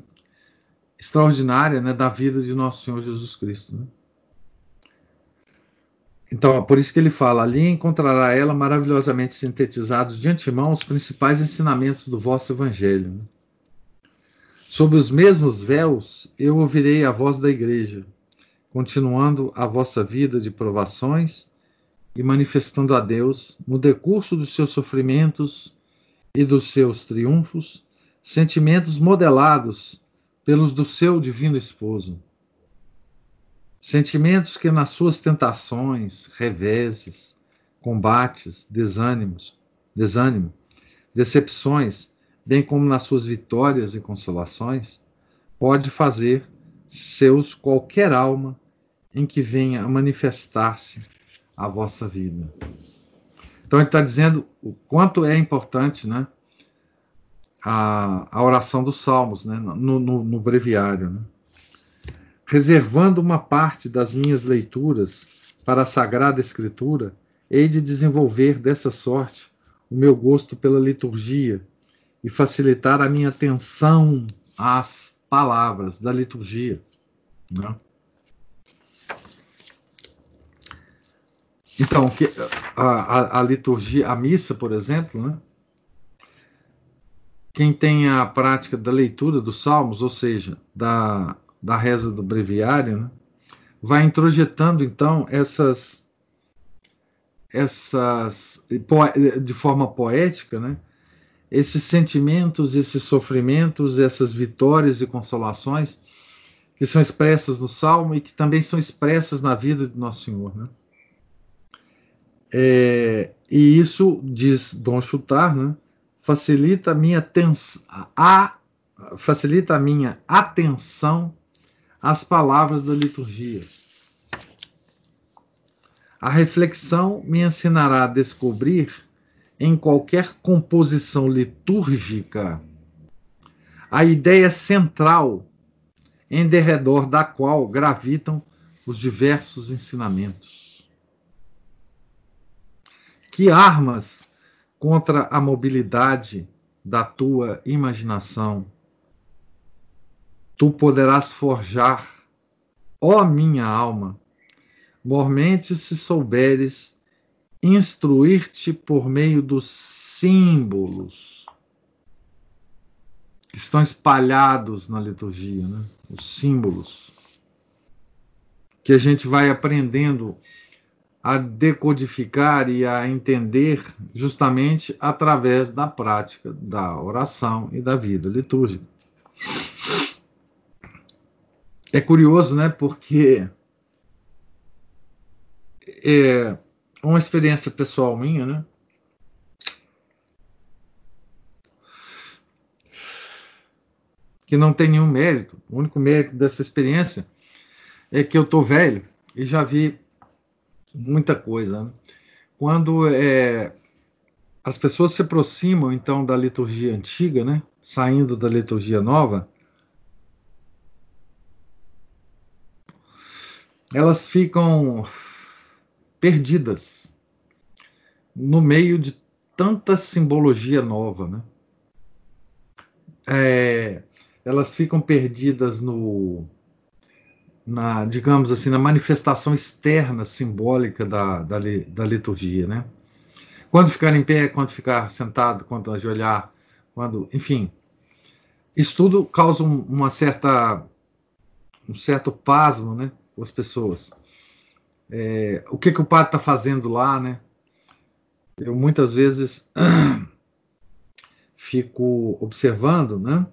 extraordinária né, da vida de nosso Senhor Jesus Cristo. Né? Então, por isso que ele fala: ali encontrará ela maravilhosamente sintetizados de antemão os principais ensinamentos do vosso evangelho. Né? Sob os mesmos véus, eu ouvirei a voz da igreja, continuando a vossa vida de provações e manifestando a Deus, no decurso dos seus sofrimentos e dos seus triunfos, sentimentos modelados pelos do seu divino esposo. Sentimentos que nas suas tentações, reveses, combates, desânimos, desânimo, decepções, bem como nas suas vitórias e consolações, pode fazer seus qualquer alma em que venha a manifestar-se a vossa vida. Então ele está dizendo o quanto é importante, né? a, a oração dos Salmos, né, no, no, no breviário. Né? Reservando uma parte das minhas leituras para a Sagrada Escritura, hei de desenvolver dessa sorte o meu gosto pela liturgia e facilitar a minha atenção às palavras da liturgia. Né? Então, a, a, a, liturgia, a missa, por exemplo, né, quem tem a prática da leitura dos salmos, ou seja, da, da reza do breviário, né, vai introjetando então essas essas de forma poética, né, esses sentimentos, esses sofrimentos, essas vitórias e consolações que são expressas no Salmo e que também são expressas na vida de Nosso Senhor. Né? É, e isso, diz Dom Chutar, né, facilita a minha, a, facilita a minha atenção às palavras da liturgia. A reflexão me ensinará a descobrir em qualquer composição litúrgica a ideia central em derredor da qual gravitam os diversos ensinamentos. Que armas contra a mobilidade da tua imaginação. Tu poderás forjar, ó minha alma, mormente se souberes instruir-te por meio dos símbolos que estão espalhados na liturgia, né? os símbolos. que a gente vai aprendendo a decodificar e a entender justamente através da prática da oração e da vida litúrgica. É curioso, né? Porque é uma experiência pessoal minha, né? Que não tem nenhum mérito. O único mérito dessa experiência é que eu tô velho e já vi muita coisa. Né? Quando é, as pessoas se aproximam, então, da liturgia antiga, né? saindo da liturgia nova, elas ficam perdidas no meio de tanta simbologia nova, né? É, elas ficam perdidas no, na, digamos assim, na manifestação externa simbólica da, da, da liturgia, né? Quando ficar em pé, quando ficar sentado, quando ajoelhar, quando, enfim, isso tudo causa uma certa, um certo pasmo, né, com as pessoas. É, o que que o padre está fazendo lá, né? Eu muitas vezes fico observando, né,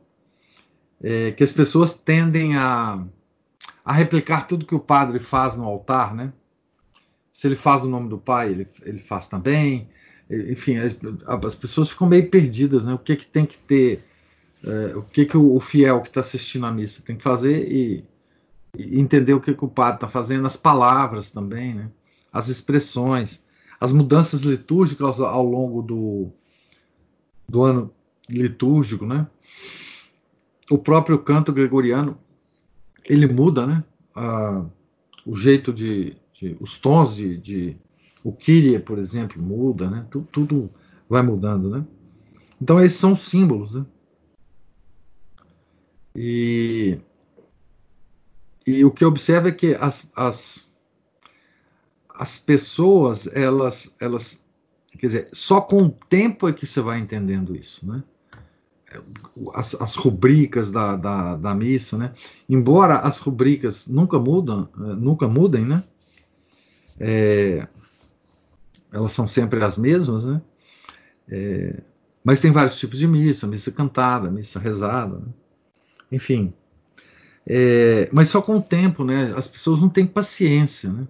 é, que as pessoas tendem a a replicar tudo que o padre faz no altar, né? Se ele faz o nome do pai, ele, ele faz também. Enfim, as, as pessoas ficam meio perdidas, né? O que, que tem que ter, é, o que, que o, o fiel que está assistindo à missa tem que fazer e, e entender o que, que o padre está fazendo, as palavras também, né? As expressões, as mudanças litúrgicas ao, ao longo do, do ano litúrgico, né? O próprio canto gregoriano ele muda, né? O jeito de, de, os tons de, de o Kyrie, por exemplo, muda, né? Tudo, tudo, vai mudando, né? Então esses são símbolos, né? E, e o que eu observo é que as, as, as pessoas, elas, elas, quer dizer, só com o tempo é que você vai entendendo isso, né? As, as rubricas da, da, da, missa, né? Embora as rubricas nunca mudam, eh, nunca mudem, né? É, elas são sempre as mesmas, né? É, mas tem vários tipos de missa, missa cantada, missa rezada, né? enfim. É, mas só com o tempo, né? As pessoas não têm paciência, né?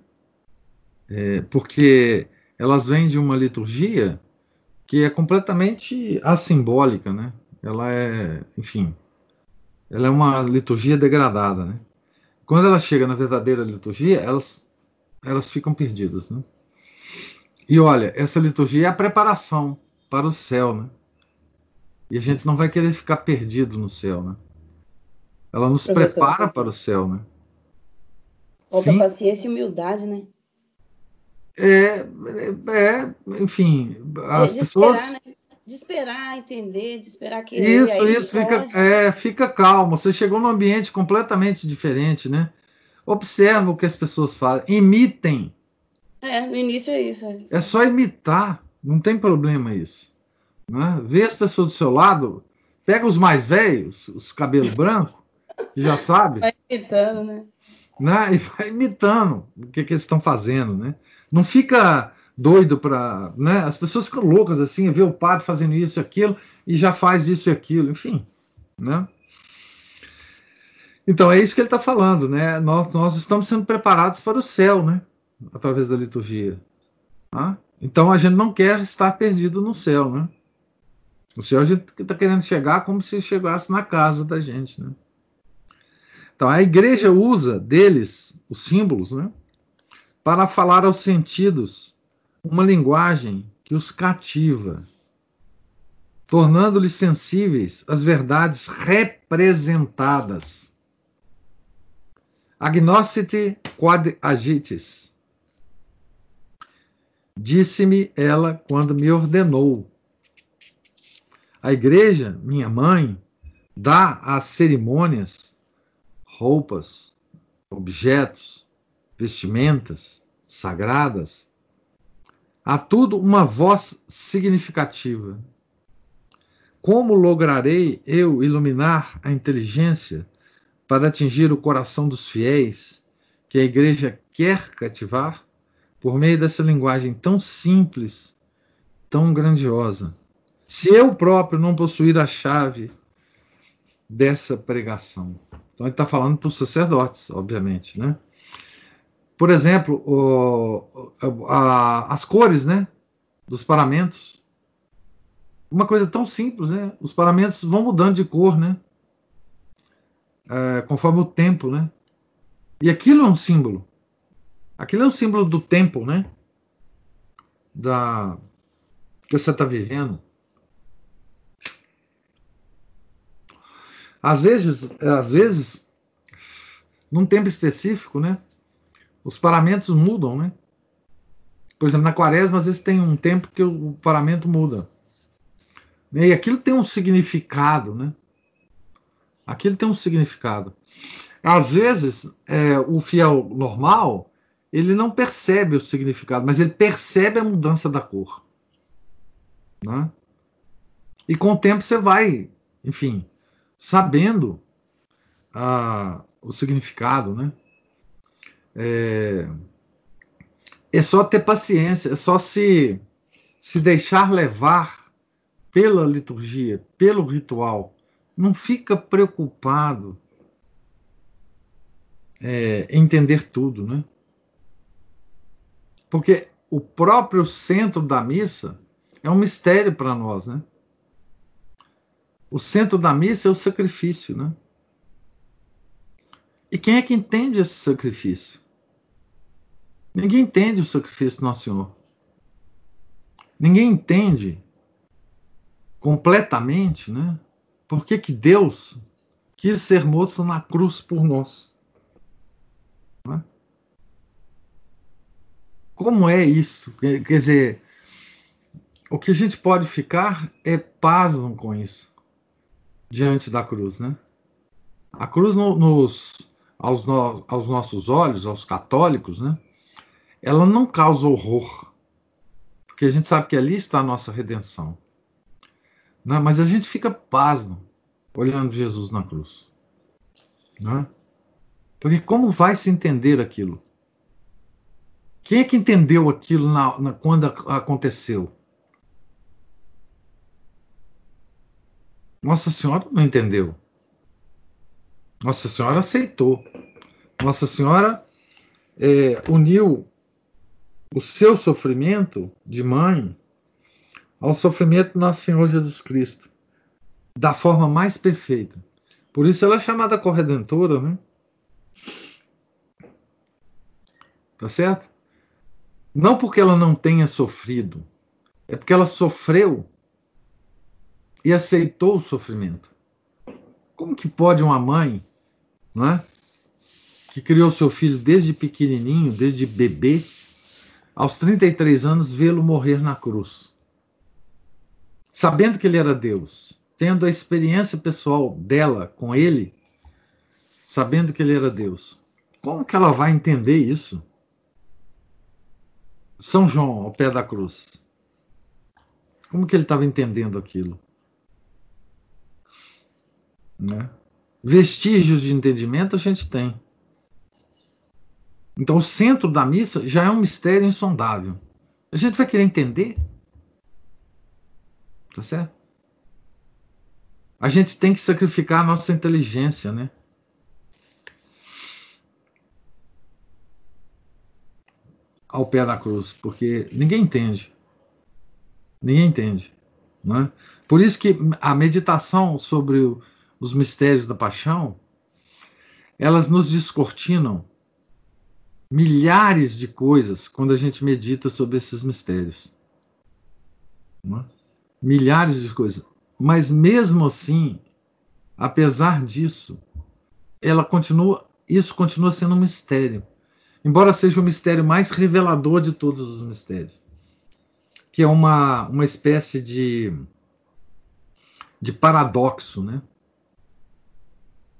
Porque elas vêm de uma liturgia que é completamente assimbólica, né? Ela é, enfim, ela é uma liturgia degradada, né? Quando ela chega na verdadeira liturgia, elas, elas ficam perdidas, né? E olha, essa liturgia é a preparação para o céu, né? E a gente não vai querer ficar perdido no céu, né? Ela nos prepara para o céu, né? Falta paciência e humildade, né? É, é, é enfim, as pessoas. Esperar, né? De esperar entender, de esperar que isso, isso fica, é, fica calmo. Você chegou num ambiente completamente diferente, né? Observa o que as pessoas fazem, imitem. É, no início é isso. É, é só imitar, não tem problema isso. Né? Vê as pessoas do seu lado, pega os mais velhos, os cabelos brancos, já sabe. Vai imitando, né? né? E vai imitando o que, que eles estão fazendo, né? Não fica doido para. Né? As pessoas ficam loucas assim, ver o padre fazendo isso e aquilo, e já faz isso e aquilo, enfim. Né? Então é isso que ele está falando, né? Nós, nós estamos sendo preparados para o céu, né? Através da liturgia. Tá? Então a gente não quer estar perdido no céu, né? O céu a gente está querendo chegar como se chegasse na casa da gente, né? Então a igreja usa deles os símbolos, né? Para falar aos sentidos uma linguagem que os cativa, tornando-lhes sensíveis às verdades representadas. Agnoscite quad agites. Disse-me ela quando me ordenou. A igreja, minha mãe, dá às cerimônias roupas, objetos, vestimentas sagradas Há tudo uma voz significativa. Como lograrei eu iluminar a inteligência para atingir o coração dos fiéis que a igreja quer cativar por meio dessa linguagem tão simples, tão grandiosa. Se eu próprio não possuir a chave dessa pregação. Então ele está falando para os sacerdotes, obviamente, né? Por exemplo, o, a, as cores, né? Dos paramentos. Uma coisa tão simples, né? Os paramentos vão mudando de cor, né? É, conforme o tempo, né? E aquilo é um símbolo. Aquilo é um símbolo do tempo, né? Da que você está vivendo. Às vezes, às vezes, num tempo específico, né? Os paramentos mudam, né? Por exemplo, na quaresma, às vezes tem um tempo que o paramento muda. E aquilo tem um significado, né? Aquilo tem um significado. Às vezes, é, o fiel normal, ele não percebe o significado, mas ele percebe a mudança da cor. Né? E com o tempo você vai, enfim, sabendo ah, o significado, né? É, é só ter paciência, é só se, se deixar levar pela liturgia, pelo ritual. Não fica preocupado é, entender tudo, né? Porque o próprio centro da missa é um mistério para nós, né? O centro da missa é o sacrifício, né? E quem é que entende esse sacrifício? Ninguém entende o sacrifício do Nosso Senhor. Ninguém entende completamente, né? Por que, que Deus quis ser morto na cruz por nós? Né? Como é isso? Quer dizer, o que a gente pode ficar é pasmo com isso diante da cruz, né? A cruz no, nos, aos, no, aos nossos olhos, aos católicos, né? Ela não causa horror, porque a gente sabe que ali está a nossa redenção. Né? Mas a gente fica pasmo olhando Jesus na cruz. Né? Porque como vai se entender aquilo? Quem é que entendeu aquilo na, na, quando aconteceu? Nossa Senhora não entendeu. Nossa Senhora aceitou. Nossa Senhora é, uniu o seu sofrimento de mãe ao sofrimento do nosso Senhor Jesus Cristo, da forma mais perfeita. Por isso ela é chamada corredentora, né? Tá certo? Não porque ela não tenha sofrido, é porque ela sofreu e aceitou o sofrimento. Como que pode uma mãe, não é? que criou seu filho desde pequenininho, desde bebê, aos 33 anos, vê-lo morrer na cruz? Sabendo que ele era Deus, tendo a experiência pessoal dela com ele, sabendo que ele era Deus. Como que ela vai entender isso? São João, ao pé da cruz. Como que ele estava entendendo aquilo? Né? Vestígios de entendimento a gente tem. Então, o centro da missa já é um mistério insondável. A gente vai querer entender? Tá certo? A gente tem que sacrificar a nossa inteligência, né? Ao pé da cruz, porque ninguém entende. Ninguém entende. Né? Por isso que a meditação sobre os mistérios da paixão, elas nos descortinam milhares de coisas quando a gente medita sobre esses mistérios. É? Milhares de coisas. Mas mesmo assim, apesar disso, ela continua, isso continua sendo um mistério. Embora seja o mistério mais revelador de todos os mistérios. Que é uma, uma espécie de, de paradoxo, né?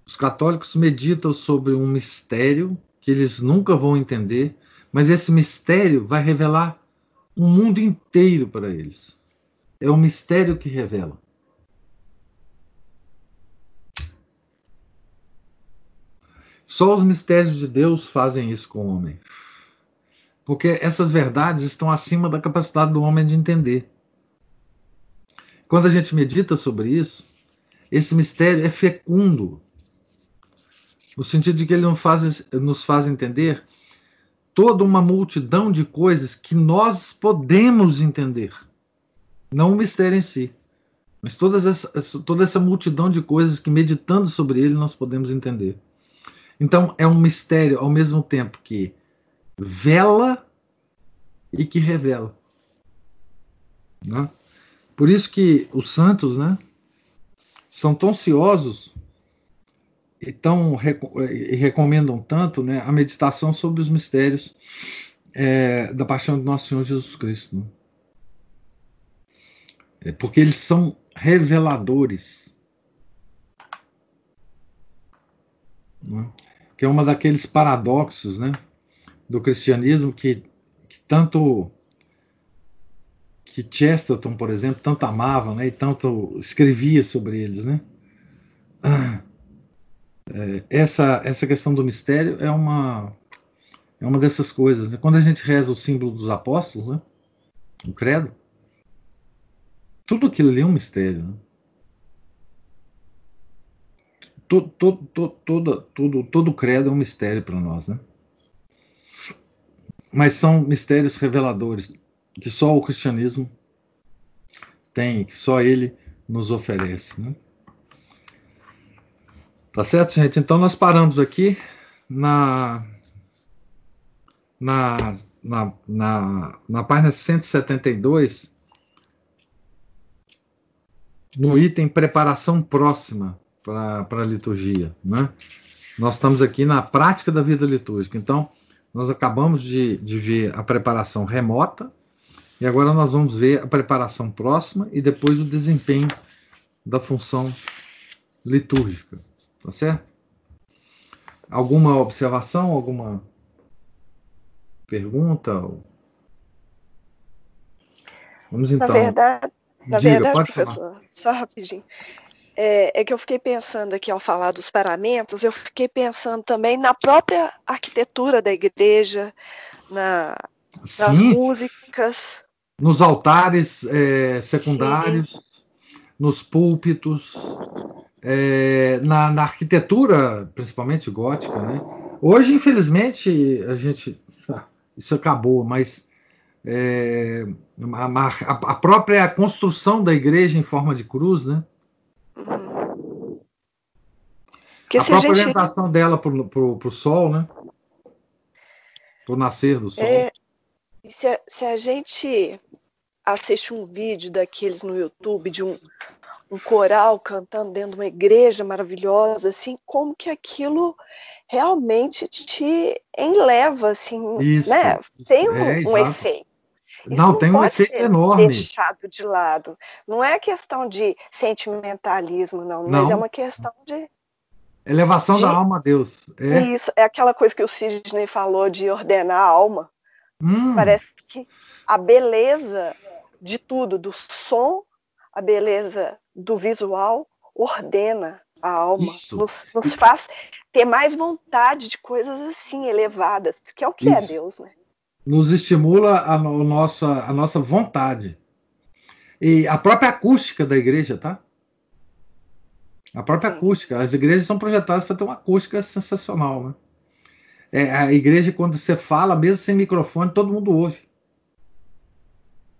Os católicos meditam sobre um mistério que eles nunca vão entender, mas esse mistério vai revelar um mundo inteiro para eles. É o mistério que revela. Só os mistérios de Deus fazem isso com o homem. Porque essas verdades estão acima da capacidade do homem de entender. Quando a gente medita sobre isso, esse mistério é fecundo, no sentido de que ele faz, nos faz entender toda uma multidão de coisas que nós podemos entender. Não o mistério em si, mas todas essa, toda essa multidão de coisas que, meditando sobre ele, nós podemos entender. Então, é um mistério ao mesmo tempo que vela e que revela. Né? Por isso que os santos né, são tão ansiosos e, tão, e recomendam tanto né, a meditação sobre os mistérios é, da paixão de nosso Senhor Jesus Cristo. É porque eles são reveladores. Né? Que é uma daqueles paradoxos né, do cristianismo que, que tanto que Chesterton, por exemplo, tanto amava, né, e tanto escrevia sobre eles, né? É, essa essa questão do mistério é uma é uma dessas coisas. Né? Quando a gente reza o símbolo dos apóstolos, né, o credo, tudo aquilo ali é um mistério. Né? Todo, todo, todo, todo, todo, todo credo é um mistério para nós, né? Mas são mistérios reveladores que só o cristianismo tem, que só ele nos oferece. Né? Tá certo, gente? Então nós paramos aqui na, na, na, na, na página 172, no item preparação próxima para a liturgia. Né? Nós estamos aqui na prática da vida litúrgica. Então, nós acabamos de, de ver a preparação remota, e agora nós vamos ver a preparação próxima e depois o desempenho da função litúrgica. Tá certo? Alguma observação, alguma pergunta? Vamos então. Na verdade, na Diga, verdade professor, falar. só rapidinho. É, é, que eu fiquei pensando aqui ao falar dos paramentos, eu fiquei pensando também na própria arquitetura da igreja, na, nas músicas nos altares é, secundários, Sim. nos púlpitos, é, na, na, arquitetura, principalmente gótica, né? Hoje, infelizmente, a gente ah, isso acabou, mas é, a, a, própria construção da igreja em forma de cruz, né? Que a própria a gente... orientação dela para o sol, né? Para o nascer do sol. É, se a, se a gente assiste um vídeo daqueles no YouTube de um, um coral cantando dentro de uma igreja maravilhosa, assim, como que aquilo realmente te enleva, assim, isso, né? Tem um, é, um efeito. Isso não, tem um efeito enorme. Deixado de lado. Não é questão de sentimentalismo, não, não. mas é uma questão de elevação de... da alma a Deus. É. Isso é aquela coisa que o Sidney falou de ordenar a alma. Hum. Parece que a beleza de tudo, do som, a beleza do visual, ordena a alma, nos, nos, faz ter mais vontade de coisas assim elevadas, que é o que é Isso. é Deus, né? Nos estimula a, nossa, a nossa vontade. E a própria acústica da igreja, tá? A própria Sim. acústica. As igrejas são projetadas para ter uma acústica sensacional, né? É, a igreja, quando você fala, mesmo sem microfone, todo mundo ouve.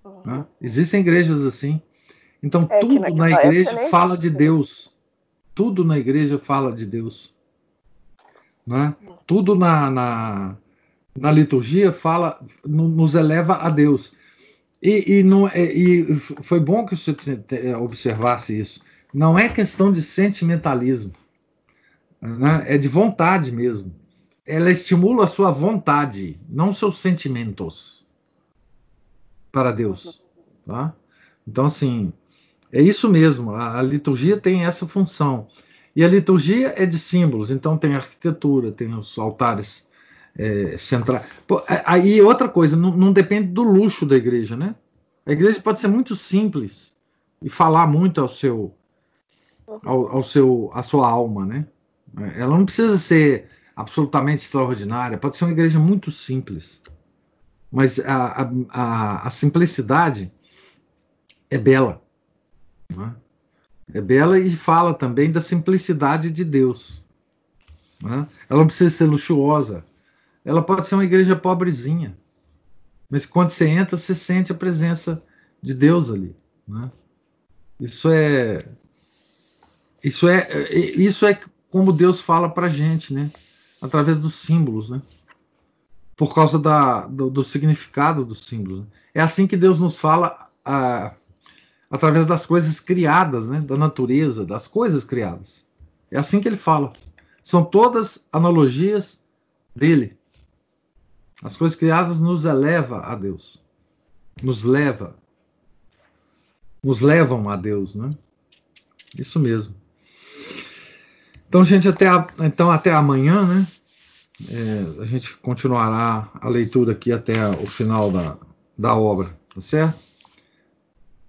Uhum. Né? Existem igrejas assim. Então, é tudo na igreja fala de Deus. Tudo na igreja fala de Deus. Né? Tudo na, na, na liturgia fala, nos eleva a Deus. E, e, não, é, e foi bom que você observasse isso. Não é questão de sentimentalismo, né? é de vontade mesmo. Ela estimula a sua vontade, não seus sentimentos para Deus. Tá? Então, assim, é isso mesmo. A, a liturgia tem essa função. E a liturgia é de símbolos, então tem arquitetura, tem os altares é, centrais. Aí outra coisa, não, não, depende do luxo da igreja, né? A igreja pode ser muito simples e falar muito ao seu, ao, ao seu, à sua alma, né? Ela não precisa ser absolutamente extraordinária, pode ser uma igreja muito simples, mas a, a, a simplicidade é bela. Né? É bela e fala também da simplicidade de Deus. Né? Ela não precisa ser luxuosa. Ela pode ser uma igreja pobrezinha. Mas quando você entra, você sente a presença de Deus ali. Né? Isso é. Isso é, isso é como Deus fala para gente, né? Através dos símbolos, né? Por causa da, do, do significado dos símbolos. É assim que Deus nos fala a, através das coisas criadas, né? Da natureza, das coisas criadas. É assim que ele fala. São todas analogias dele. As coisas criadas nos eleva a Deus. Nos leva. Nos levam a Deus, né? Isso mesmo. Então, gente, até, a, então, até amanhã, né? É, a gente continuará a leitura aqui até o final da, da obra, tá certo?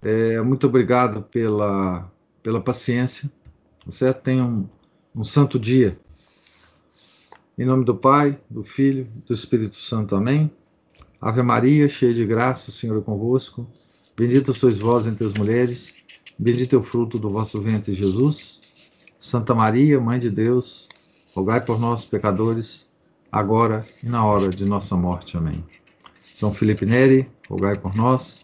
É, muito obrigado pela, pela paciência, tá certo? Tenham um, um santo dia. Em nome do Pai, do Filho, do Espírito Santo. Amém. Ave Maria, cheia de graça, o Senhor é convosco. Bendita sois vós entre as mulheres, bendito é o fruto do vosso ventre, Jesus. Santa Maria, Mãe de Deus, rogai por nós, pecadores, agora e na hora de nossa morte. Amém. São Felipe Neri, rogai por nós.